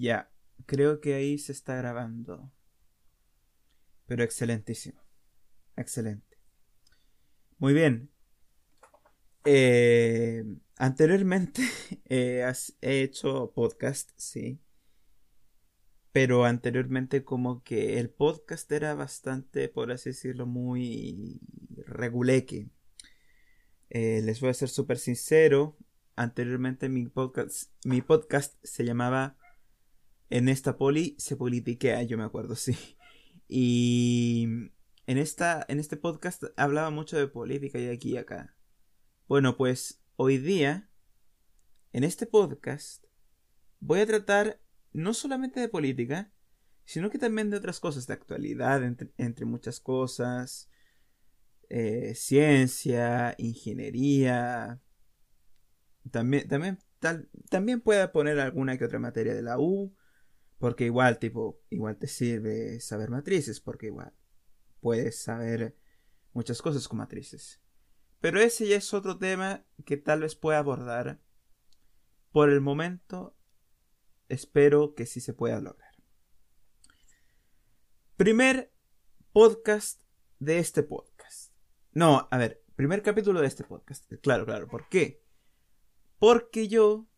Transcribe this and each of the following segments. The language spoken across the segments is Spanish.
Ya, creo que ahí se está grabando. Pero excelentísimo. Excelente. Muy bien. Eh, anteriormente he hecho podcast, sí. Pero anteriormente como que el podcast era bastante, por así decirlo, muy reguleque. Eh, les voy a ser súper sincero. Anteriormente mi podcast, mi podcast se llamaba En esta poli se politiquea, yo me acuerdo, sí. Y en, esta, en este podcast hablaba mucho de política y aquí y acá. Bueno, pues hoy día, en este podcast, voy a tratar no solamente de política, sino que también de otras cosas, de actualidad, entre muchas cosas, eh, ciencia, ingeniería. También, también, también puede poner alguna que otra materia de la U. Porque igual, tipo, igual te sirve saber matrices. Porque igual puedes saber muchas cosas con matrices. Pero ese ya es otro tema que tal vez pueda abordar. Por el momento, espero que sí se pueda lograr. Primer podcast de este podcast. No, a ver, primer capítulo de este podcast. Claro, claro. ¿Por qué? Porque yo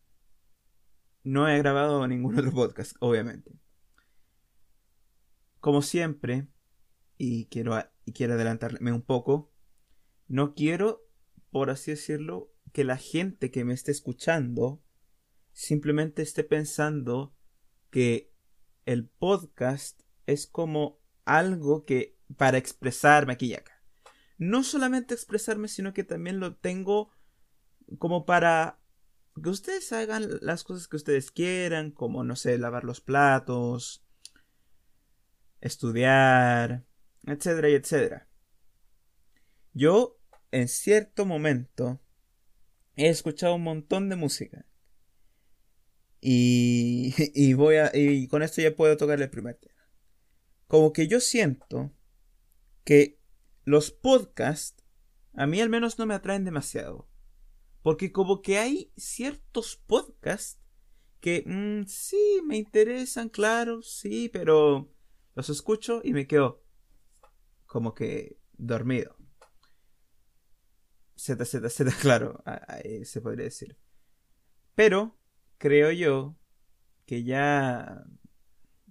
no he grabado ningún otro podcast, obviamente. Como siempre, y quiero, y quiero adelantarme un poco, no quiero, por así decirlo, que la gente que me esté escuchando simplemente esté pensando que el podcast es como algo que para expresarme aquí y acá no solamente expresarme, sino que también lo tengo como para que ustedes hagan las cosas que ustedes quieran, como, no sé, lavar los platos, estudiar, etcétera y etcétera. Yo, en cierto momento, he escuchado un montón de música. Y, y voy a. Y con esto ya puedo tocar el primer tema. Como que yo siento que los podcasts a mí al menos no me atraen demasiado. Porque como que hay ciertos podcasts que mm, sí me interesan, claro, sí, pero los escucho y me quedo como que dormido. Z, Z, Z, claro, se podría decir. Pero creo yo que ya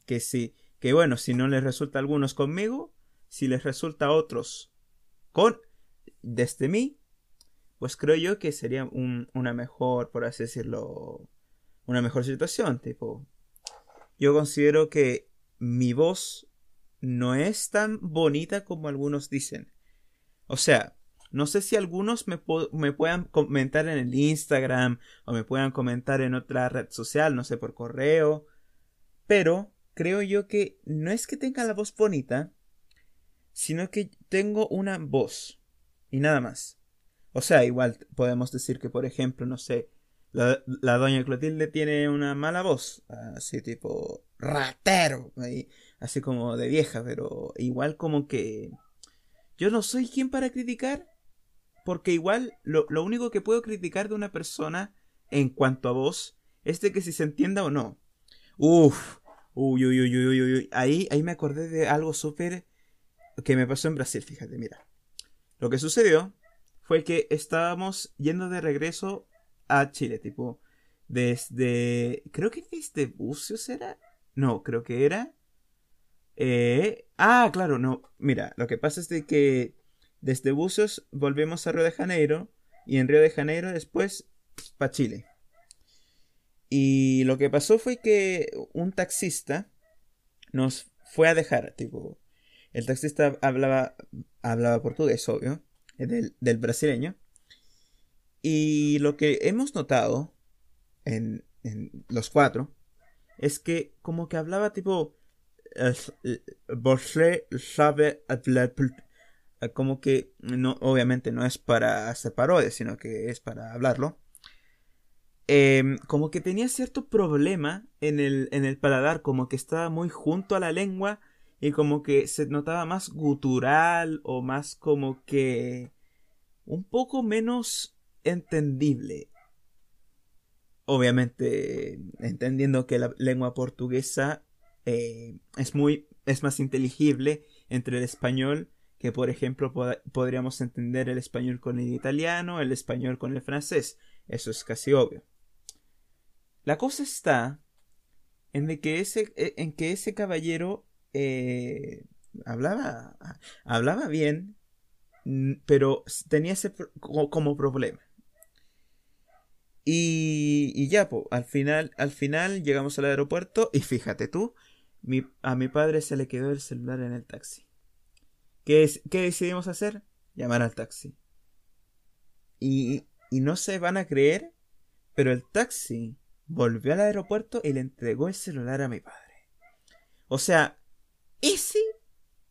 que sí, que bueno, si no les resulta a algunos conmigo, si les resulta a otros con desde mí, pues creo yo que sería una mejor, por así decirlo, una mejor situación. Tipo, yo considero que mi voz no es tan bonita como algunos dicen. O sea, no sé si algunos me, me, puedan comentar en el Instagram o me puedan comentar en otra red social, no sé, por correo. Pero creo yo que no es que tenga la voz bonita, sino que tengo una voz y nada más. O sea, igual podemos decir que, por ejemplo, no sé, la, doña Clotilde tiene una mala voz, así tipo ratero, así como de vieja, pero igual como que yo no soy quien para criticar, porque igual lo, lo único que puedo criticar de una persona en cuanto a voz es de que si se entienda o no. Uf, uy, uy, uy, uy, uy, ahí, ahí me acordé de algo súper que me pasó en Brasil, fíjate, mira. Lo que sucedió fue que estábamos yendo de regreso a Chile, tipo, desde, creo que desde Bucios era, no, creo que era, eh, ah, claro, no, mira, lo que pasa es de que desde Bucios volvemos a Río de Janeiro y en Río de Janeiro después para Chile. Y lo que pasó fue que un taxista nos fue a dejar, tipo, el taxista hablaba, hablaba portugués, obvio, del, brasileño. Y lo que hemos notado en, los cuatro es que como que hablaba tipo sabe como que no obviamente no es para hacer parodias sino que es para hablarlo em, como que tenía cierto problema en el, en el paladar como que estaba muy junto a la lengua y como que se notaba más gutural o más como que un poco menos entendible. obviamente entendiendo que la lengua portuguesa eh, es muy es más inteligible entre el español que por ejemplo podríamos entender el español con el italiano, el español con el francés. Eso es casi obvio. La cosa está en, que, ese, e, en que ese caballero eh, hablaba, hablaba bien, pero tenía ese como problema. Y, ya, al, final, al final llegamos al aeropuerto y fíjate tú, a mi padre se le quedó el celular en el taxi. ¿Qué, decidimos hacer? Llamar al taxi. Y, y no se van a creer, pero el taxi volvió al aeropuerto y le entregó el celular a mi padre. O sea, ese,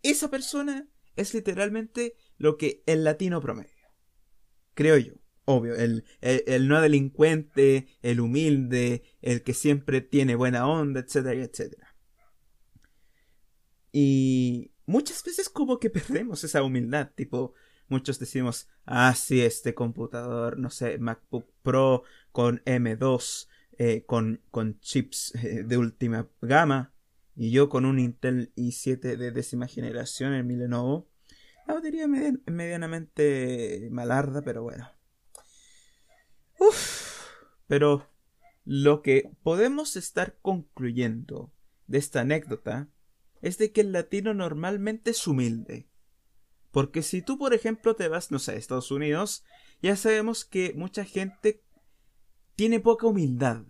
esa persona es literalmente lo que el latino promedio. Creo yo. Obvio, el, el, no delincuente, el humilde, el que siempre tiene buena onda, etcétera, etcétera. Y, muchas veces como que perdemos esa humildad, tipo, muchos decimos, ah, sí, este computador, no sé, MacBook Pro con M2, eh, con, con chips eh, de última gama, y yo con un Intel i7 de décima generación en mi Lenovo. La batería medianamente malarda, pero bueno. Uf, pero lo que podemos estar concluyendo de esta anécdota es de que el latino normalmente es humilde. Porque si tú, por ejemplo, te vas, no sé, a Estados Unidos, ya sabemos que mucha gente tiene poca humildad.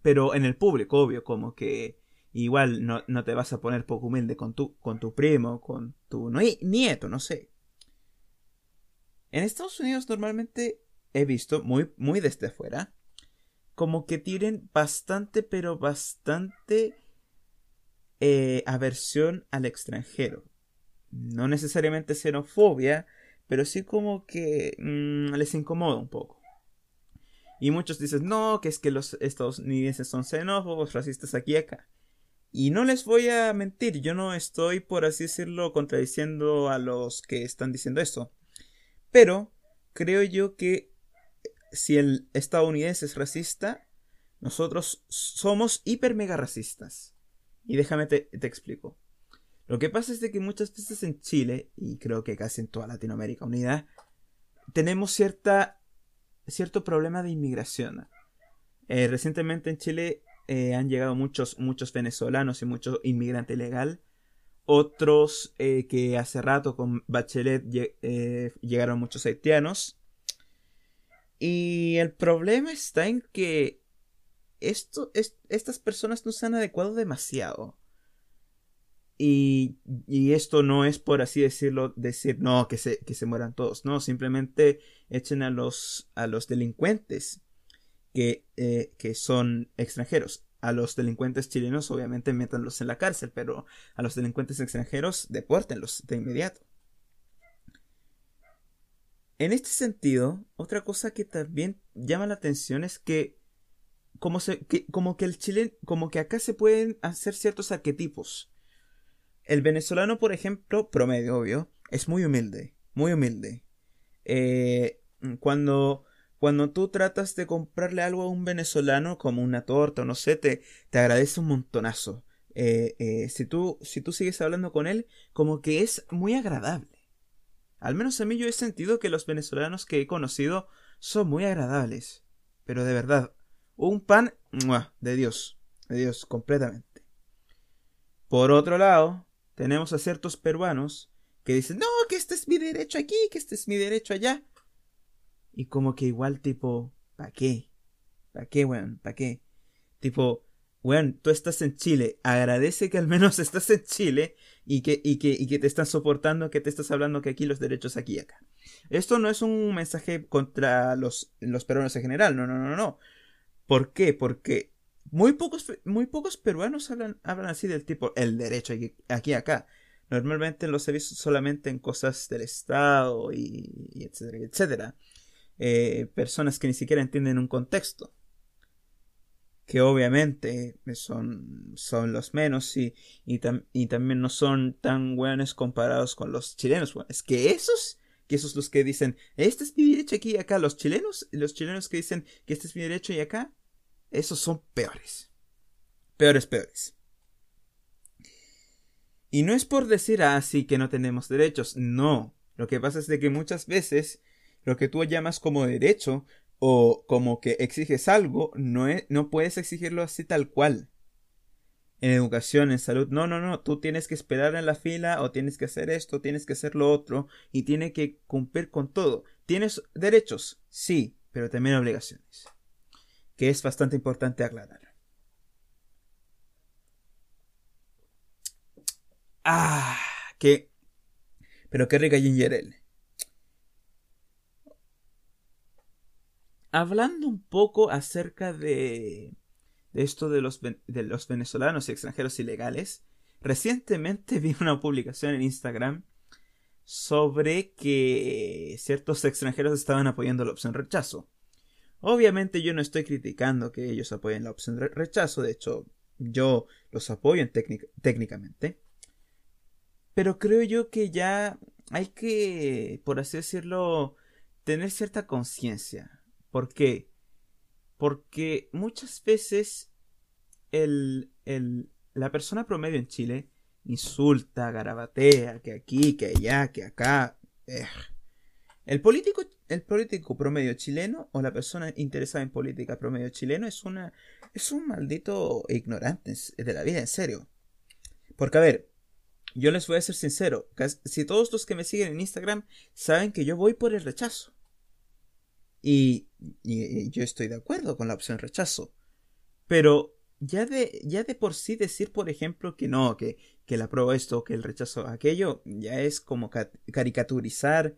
Pero en el público, obvio, como que igual no, no te vas a poner poco humilde con tu, con tu primo, con tu nieto, no sé. En Estados Unidos normalmente he visto, muy, muy desde afuera, como que tienen bastante, pero bastante eh, aversión al extranjero. No necesariamente xenofobia, pero sí como que mm, les incomoda un poco. Y muchos dicen, no, que es que los estadounidenses son xenófobos, racistas aquí y acá. Y no les voy a mentir, yo no estoy, por así decirlo, contradiciendo a los que están diciendo esto. Pero creo yo que si el estadounidense es racista, nosotros somos hiper mega racistas. Y déjame te, explico. Lo que pasa es de que muchas veces en Chile, y creo que casi en toda Latinoamérica Unida, tenemos cierta, cierto problema de inmigración. Eh, recientemente en Chile eh, han llegado muchos, muchos venezolanos y mucho inmigrante ilegal. Otros eh, que hace rato con Bachelet llegaron muchos haitianos. Y el problema está en que esto, estas personas no se han adecuado demasiado. Y, y, esto no es por así decirlo, decir no, que se, que se mueran todos. No, simplemente echen a los, a los delincuentes que, eh, que son extranjeros. A los delincuentes chilenos, obviamente, métanlos en la cárcel, pero a los delincuentes extranjeros, depórtenlos de inmediato. En este sentido, otra cosa que también llama la atención es que como, que, como que el chileno, como que acá se pueden hacer ciertos arquetipos. El venezolano, por ejemplo, promedio, obvio, es muy humilde, muy humilde. Eh, cuando, cuando tú tratas de comprarle algo a un venezolano, como una torta o no sé, te, te agradece un montonazo. Eh, eh, si, tú, si tú sigues hablando con él, como que es muy agradable. Al menos a mí yo he sentido que los venezolanos que he conocido son muy agradables. Pero de verdad, un pan de Dios, de Dios, completamente. Por otro lado, tenemos a ciertos peruanos que dicen, no, que este es mi derecho aquí, que este es mi derecho allá. Y como que igual tipo, ¿pa' qué? ¿Pa' qué, weón? ¿Pa' qué? Tipo, weón, tú estás en Chile, agradece que al menos estás en Chile y que, y que, y que te están soportando, que te estás hablando que aquí los derechos aquí y acá. Esto no es un mensaje contra los, los peruanos en general, no, no, no, no. ¿Por qué? Porque muy pocos, muy pocos peruanos hablan, hablan así del tipo el derecho aquí, aquí acá. Normalmente los he visto solamente en cosas del Estado y, etcétera, etcétera. Eh, personas que ni siquiera entienden un contexto. Que obviamente son, son los menos y, y, también no son tan buenos comparados con los chilenos. Es que esos, que esos los que dicen, este es mi derecho aquí y acá, los chilenos, los chilenos que dicen que este es mi derecho y acá, esos son peores. Peores, peores. Y no es por decir así que no tenemos derechos, no. Lo que pasa es de que muchas veces lo que tú llamas como derecho o como que exiges algo, no, no puedes exigirlo así tal cual. En educación, en salud, no, no, no, tú tienes que esperar en la fila o tienes que hacer esto, tienes que hacer lo otro y tiene que cumplir con todo. ¿Tienes derechos? Sí, pero también obligaciones. Que es bastante importante aclarar. Ah, qué... Pero qué rica ginger. Hablando un poco acerca de, esto de los, de los venezolanos y extranjeros ilegales, recientemente vi una publicación en Instagram sobre que ciertos extranjeros estaban apoyando la opción rechazo. Obviamente yo no estoy criticando que ellos apoyen la opción rechazo, de hecho yo los apoyo técnicamente. Pero creo yo que ya hay que, por así decirlo, tener cierta conciencia. ¿Por qué? Porque muchas veces el, el, la persona promedio en Chile insulta, garabatea, que aquí, que allá, que acá. Eh. El político, el político promedio chileno o la persona interesada en política promedio chileno es una es un maldito ignorante de la vida, en serio. Porque a ver, yo les voy a ser sincero, si todos los que me siguen en Instagram saben que yo voy por el rechazo. Y, yo estoy de acuerdo con la opción rechazo. Pero ya de, ya de por sí decir, por ejemplo, que no, que, que el apruebo esto, que el rechazo aquello, ya es como caricaturizar.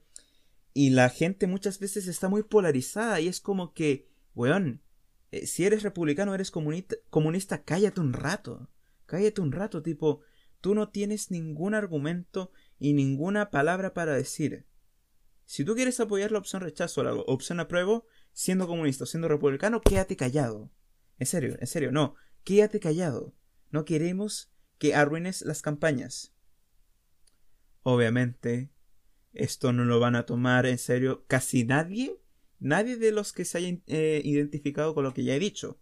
Y la gente muchas veces está muy polarizada y es como que, weón, eh, si eres republicano, eres comunista, comunista, cállate un rato. Cállate un rato, tipo, tú no tienes ningún argumento y ninguna palabra para decir. Si tú quieres apoyar la opción rechazo o la opción apruebo, siendo comunista o siendo republicano, quédate callado. En serio, en serio, no. Quédate callado. No queremos que arruines las campañas. Obviamente, esto no lo van a tomar en serio casi nadie. Nadie de los que se hayan eh, identificado con lo que ya he dicho.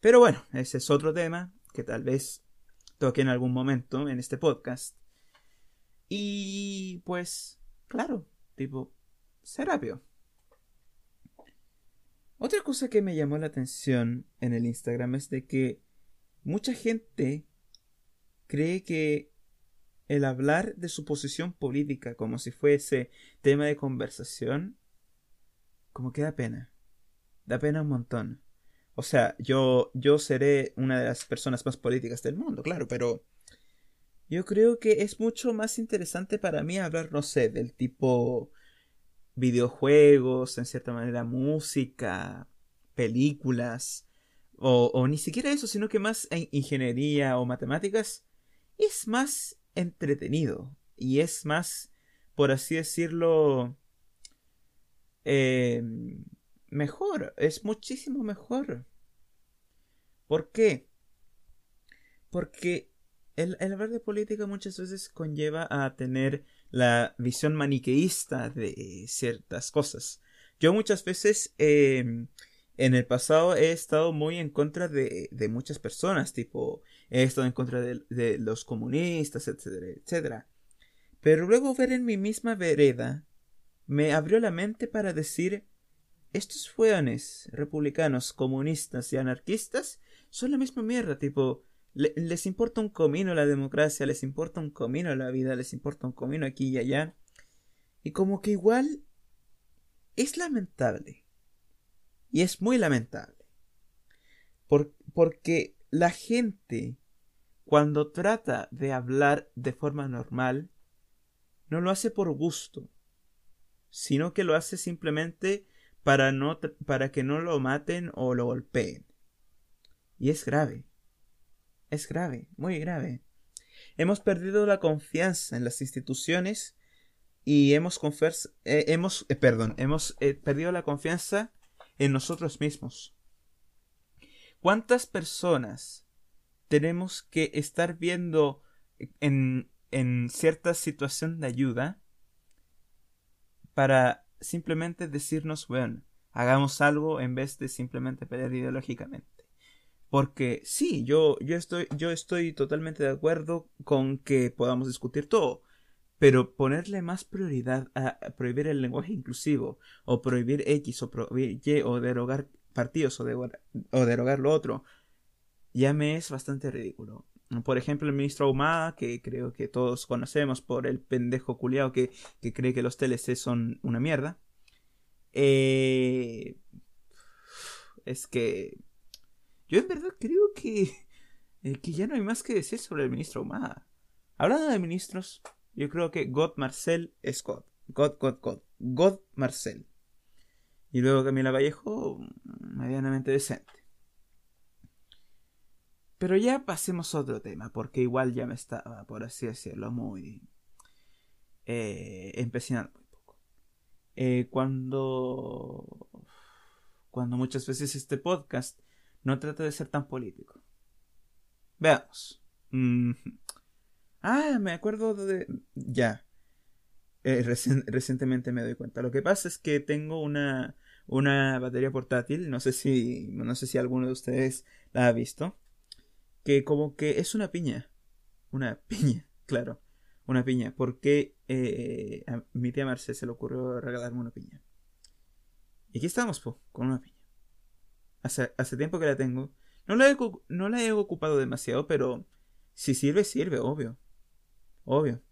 Pero bueno, ese es otro tema que tal vez toque en algún momento en este podcast. Y pues, claro, tipo Serapio. Otra cosa que me llamó la atención en el Instagram es de que mucha gente cree que el hablar de su posición política como si fuese tema de conversación, como que da pena. Da pena un montón. O sea, yo, yo seré una de las personas más políticas del mundo, claro, pero yo creo que es mucho más interesante para mí hablar, no sé, del tipo videojuegos, en cierta manera música, películas, o, ni siquiera eso, sino que más en ingeniería o matemáticas, es más entretenido y es más, por así decirlo, eh, mejor, es muchísimo mejor. ¿Por qué? Porque el, hablar de política muchas veces conlleva a tener la visión maniqueísta de ciertas cosas. Yo muchas veces em, en el pasado he estado muy en contra de, de muchas personas, tipo, he estado en contra de, de, los comunistas, etcétera, etcétera. Pero luego ver en mi misma vereda me abrió la mente para decir, estos fueones republicanos, comunistas y anarquistas son la misma mierda, tipo, les importa un comino la democracia, les importa un comino la vida, les importa un comino aquí y allá. Y como que igual es lamentable. Y es muy lamentable. porque la gente, cuando trata de hablar de forma normal, no lo hace por gusto, sino que lo hace simplemente para, no, para que no lo maten o lo golpeen. Y es grave. Es grave, muy grave. Hemos perdido la confianza en las instituciones y hemos, eh, hemos, eh, perdón, hemos eh, perdido la confianza en nosotros mismos. ¿Cuántas personas tenemos que estar viendo en, en cierta situación de ayuda para simplemente decirnos, bueno, hagamos algo en vez de simplemente pelear ideológicamente. Porque sí, yo, yo, estoy, yo estoy totalmente de acuerdo con que podamos discutir todo, pero ponerle más prioridad a, prohibir el lenguaje inclusivo, o prohibir X, o prohibir Y, o derogar partidos, o, o derogar lo otro, ya me es bastante ridículo. Por ejemplo, el ministro Ahumada, que creo que todos conocemos por el pendejo culiao que, que cree que los TLC son una mierda. Eh, es que yo en verdad creo que, eh, que ya no hay más que decir sobre el ministro Ahumada. Hablando de ministros, yo creo que God Marcel es God. God, God, God. God Marcel. Y luego Camila Vallejo, medianamente decente. Pero ya pasemos a otro tema, porque igual ya me estaba, por así decirlo, muy eh, empecinando muy poco. Eh, cuando, cuando muchas veces este podcast no trata de ser tan político. Veamos. Ah, me acuerdo de... Ya. Eh, recientemente me doy cuenta. Lo que pasa es que tengo una, una batería portátil. No sé si, no sé si alguno de ustedes la ha visto que como que es una piña. Una piña, claro. Una piña. Porque eh, a mi tía Marce se le ocurrió regalarme una piña. Y aquí estamos, po, con una piña. Hace, hace tiempo que la tengo. No la, he, no la he ocupado demasiado, pero si sirve, sirve, obvio. Obvio.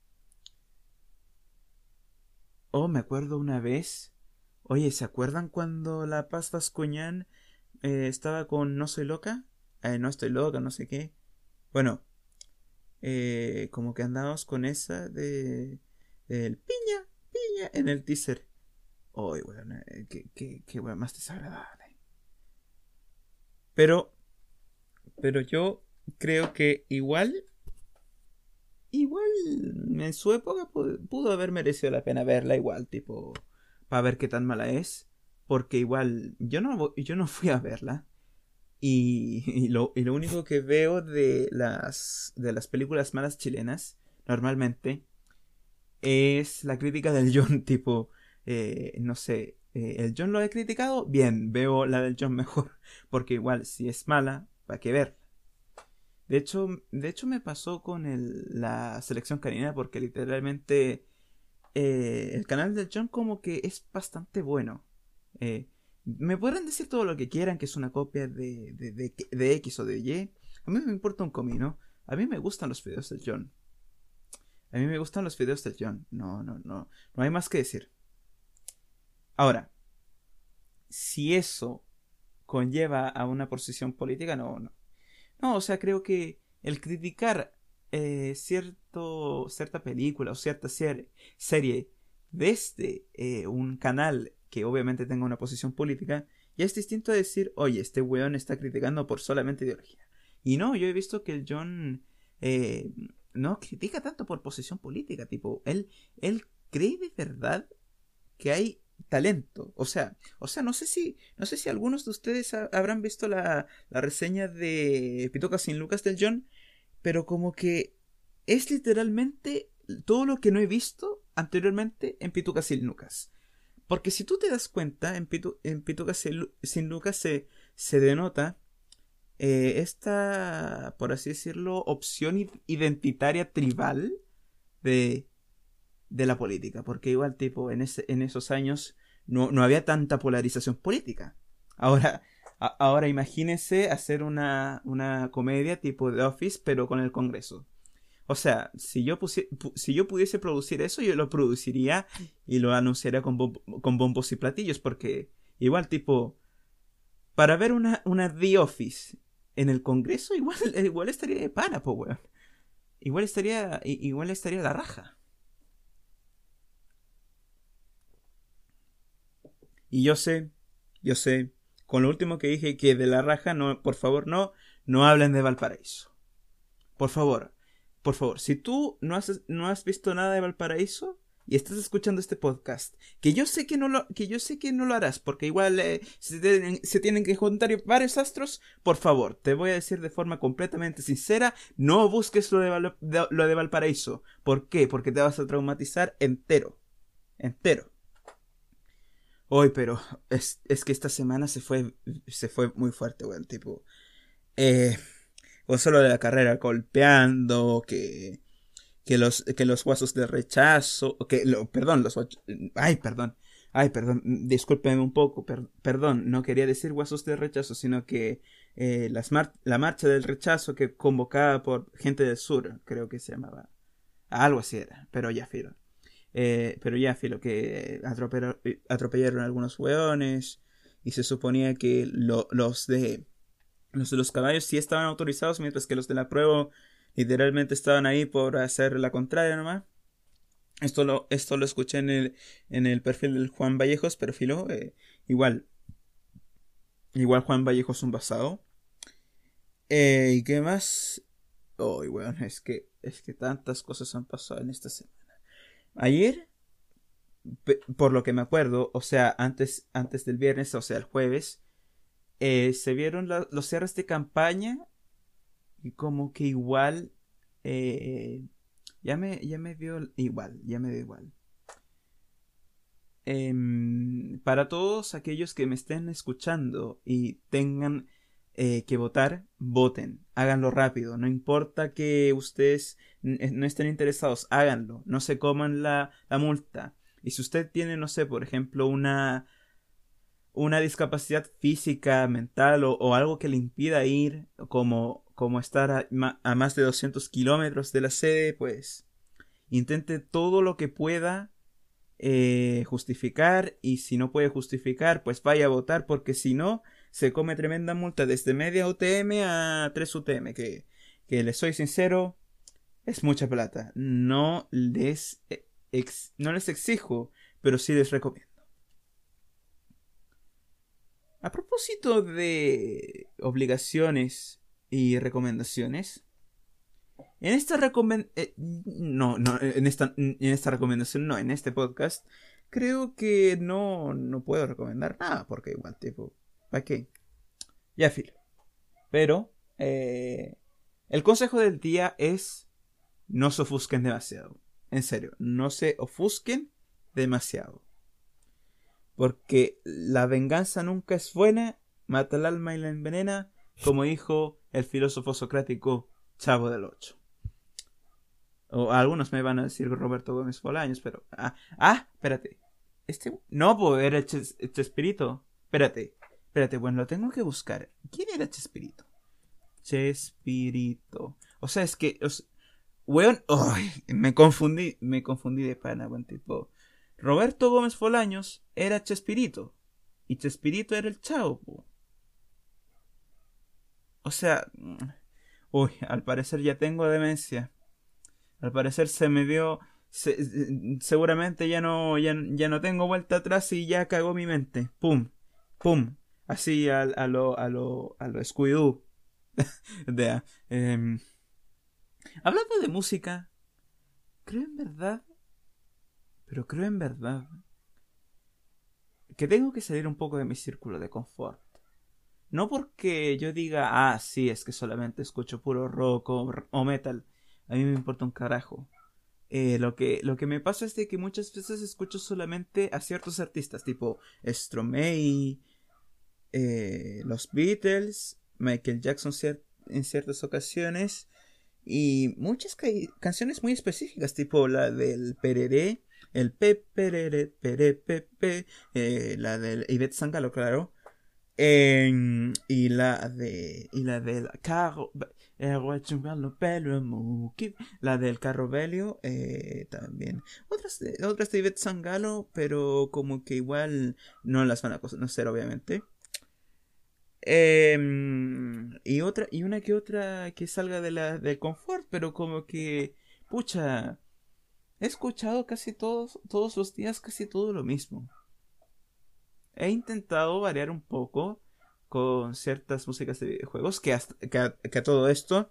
Oh, me acuerdo una vez. Oye, ¿se acuerdan cuando la Paz Vascuñán eh, estaba con No Soy Loca? Eh, no estoy loca, no sé qué. Bueno, eh, como que andamos con esa de. El piña, piña en el teaser. Uy, bueno, eh, qué, qué, más desagradable. Pero. Pero yo creo que igual. Igual en su época pudo, haber merecido la pena verla igual, tipo. Para ver qué tan mala es. Porque igual. Yo no, yo no fui a verla. Y, lo, y, lo, único que veo de las, de las películas malas chilenas, normalmente, es la crítica del John, tipo, eh, no sé, eh, el John lo he criticado, bien, veo la del John mejor, porque igual, si es mala, ¿para qué ver? De hecho, de hecho me pasó con el, la selección canina, porque literalmente eh, el canal del John como que es bastante bueno. Eh, me podrán decir todo lo que quieran, que es una copia de, de, X o de Y. A mí me importa un comino. A mí me gustan los videos del John. A mí me gustan los videos del John. No, no, no. No hay más que decir. Ahora, si eso conlleva a una posición política, no, no. No, o sea, creo que el criticar eh, cierto, cierta película o cierta serie, desde eh, un canal que obviamente tenga una posición política, ya es distinto a decir, oye, este weón está criticando por solamente ideología. Y no, yo he visto que el John eh, no critica tanto por posición política, tipo, él, él cree de verdad que hay talento. O sea, o sea, no sé si, no sé si algunos de ustedes habrán visto la, la reseña de Pitoca sin Lucas del John, pero como que es literalmente todo lo que no he visto anteriormente en Pituca sin Lucas. Porque si tú te das cuenta, en, Pitu, en Pituca sin Lucas se, se denota eh, esta, por así decirlo, opción identitaria tribal de, de la política. Porque igual, tipo, en, ese, en esos años no, no había tanta polarización política. Ahora, ahora imagínense hacer una, una comedia tipo The Office, pero con el Congreso. O sea, si yo, si yo pudiese producir eso, yo lo produciría y lo anunciaría con, con bombos y platillos, porque igual tipo, para ver una, una The Office en el Congreso, igual, igual estaría de pana, po, weón. Igual estaría, igual estaría la raja. Y yo sé, yo sé, con lo último que dije que de la raja, no, por favor, no, no hablen de Valparaíso. Por favor, por favor, si tú no has, no has visto nada de Valparaíso y estás escuchando este podcast, que yo sé que no lo, que yo sé que no lo harás, porque igual eh, se, tienen, que juntar varios astros, por favor, te voy a decir de forma completamente sincera, no busques lo de, lo de Valparaíso. ¿Por qué? Porque te vas a traumatizar entero. Entero. Hoy, pero es, es, que esta semana se fue, se fue muy fuerte, weón. Tipo, eh, o solo de la carrera golpeando, que, que los, que los de rechazo, que, lo, perdón, los, ay, perdón, ay, perdón, discúlpeme un poco, perdón, no quería decir guasos de rechazo, sino que eh, las la marcha del rechazo que convocaba por gente del sur, creo que se llamaba, algo así era, pero ya filo. Eh, pero ya filo, que atropellaron, algunos hueones y se suponía que los de los de los caballos sí estaban autorizados, mientras que los de la prueba literalmente estaban ahí por hacer la contraria nomás. Esto lo, esto lo escuché en el, en el perfil del Juan Vallejos, pero filo, eh, igual. Igual Juan Vallejos un basado. Eh, ¿Y qué más? Oh, bueno, es que, es que tantas cosas han pasado en esta semana. Ayer, por lo que me acuerdo, o sea, antes, antes del viernes, o sea, el jueves, eh, se vieron los cierres de campaña y como que igual eh, ya me ya me dio igual ya me dio igual. Em, para todos aquellos que me estén escuchando y tengan eh, que votar voten háganlo rápido. No importa que ustedes no estén interesados háganlo. No se coman la, la multa. Y si usted tiene no sé por ejemplo una una discapacidad física, mental o, algo que le impida ir, como, como estar a, más de 200 kilómetros de la sede, pues intente todo lo que pueda eh, justificar. Y si no puede justificar, pues vaya a votar porque si no, se come tremenda multa desde media UTM a 3 UTM, que, que les soy sincero, es mucha plata. No les, eh, no les exijo, pero sí les recomiendo. A propósito de obligaciones y recomendaciones, en esta recomendación, eh, no, no, en esta, en esta recomendación, no, en este podcast, creo que no, no puedo recomendar nada, porque igual, tipo, ¿para qué? Ya filo. Pero, eh, el consejo del día es no se ofusquen demasiado. En serio, no se ofusquen demasiado. Porque la venganza nunca es buena, mata el alma y la envenena, como dijo el filósofo socrático Chavo del Ocho. O algunos me van a decir Roberto Gómez Bolaños, pero. Ah, ah, espérate. Este. No, pues era Chespirito. Espérate, espérate, bueno, lo tengo que buscar. ¿Quién era Chespirito? Chespirito. O sea, es que. weón. me confundí. Me confundí de pana, buen tipo. Roberto Gómez Folaños era Chespirito. Y Chespirito era el chavo. O sea... Mm, uy, al parecer ya tengo demencia. Al parecer se me dio... seguramente ya no, ya, no tengo vuelta atrás y ya cagó mi mente. Pum, pum. Así a, lo, a lo, a lo. Em, hablando de música, creo en verdad pero creo en verdad que tengo que salir un poco de mi círculo de confort. No porque yo diga, ah, sí, es que solamente escucho puro rock o, metal. A mí me importa un carajo. Eh, lo, que, lo que me pasa es de que muchas veces escucho solamente a ciertos artistas, tipo Stromae, eh, los Beatles, Michael Jackson en ciertas ocasiones, y muchas canciones muy específicas, tipo la del Pereré, el Pepe, Pere, Pepe, eh, la del Ivette Sangalo, claro. y la de. Y la del carro. La del carro Belio eh, también. Otras de, otras de Ivette Sangalo, pero como que igual no las van a conocer, obviamente. Em, y otra, y una que otra que salga de la, del confort, pero como que, pucha, He escuchado casi todos, todos los días casi todo lo mismo. He intentado variar un poco con ciertas músicas de videojuegos, que, que, a, todo esto,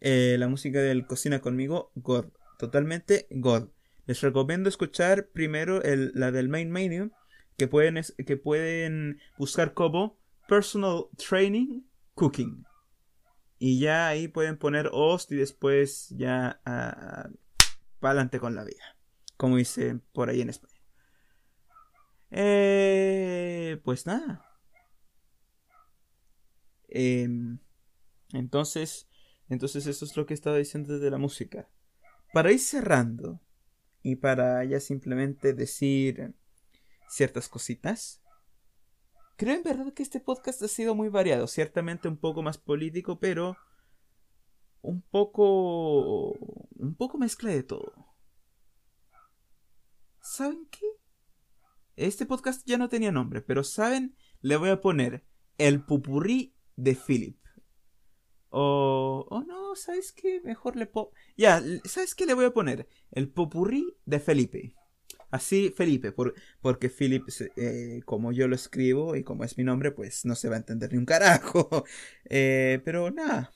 eh, la música del Cocina conmigo, God, totalmente God. Les recomiendo escuchar primero el, la del Main Menu, que pueden, que pueden buscar como Personal Training Cooking. Y ya ahí pueden poner host y después ya adelante con la vida, como dice por ahí en España. Eh, pues nada. Em, entonces, entonces eso es lo que estaba diciendo de la música. Para ir cerrando y para ya simplemente decir ciertas cositas. Creo en verdad que este podcast ha sido muy variado, ciertamente un poco más político, pero un poco un poco mezcla de todo. ¿Saben qué? Este podcast ya no tenía nombre, pero ¿saben? Le voy a poner el pupurrí de Philip. O, oh, no, ¿sabes qué? Mejor le pongo... Ya, ¿sabes qué le voy a poner? El pupurrí de Felipe. Así, Felipe, por, porque Philip, eh, como yo lo escribo y como es mi nombre, pues no se va a entender ni un carajo. Eh, pero nada.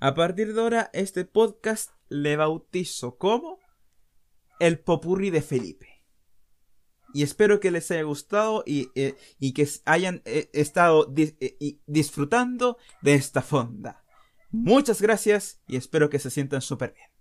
A partir de ahora, este podcast le bautizo como el popurrí de Felipe. Y espero que les haya gustado y, eh, que hayan estado disfrutando de esta fonda. Muchas gracias y espero que se sientan súper bien.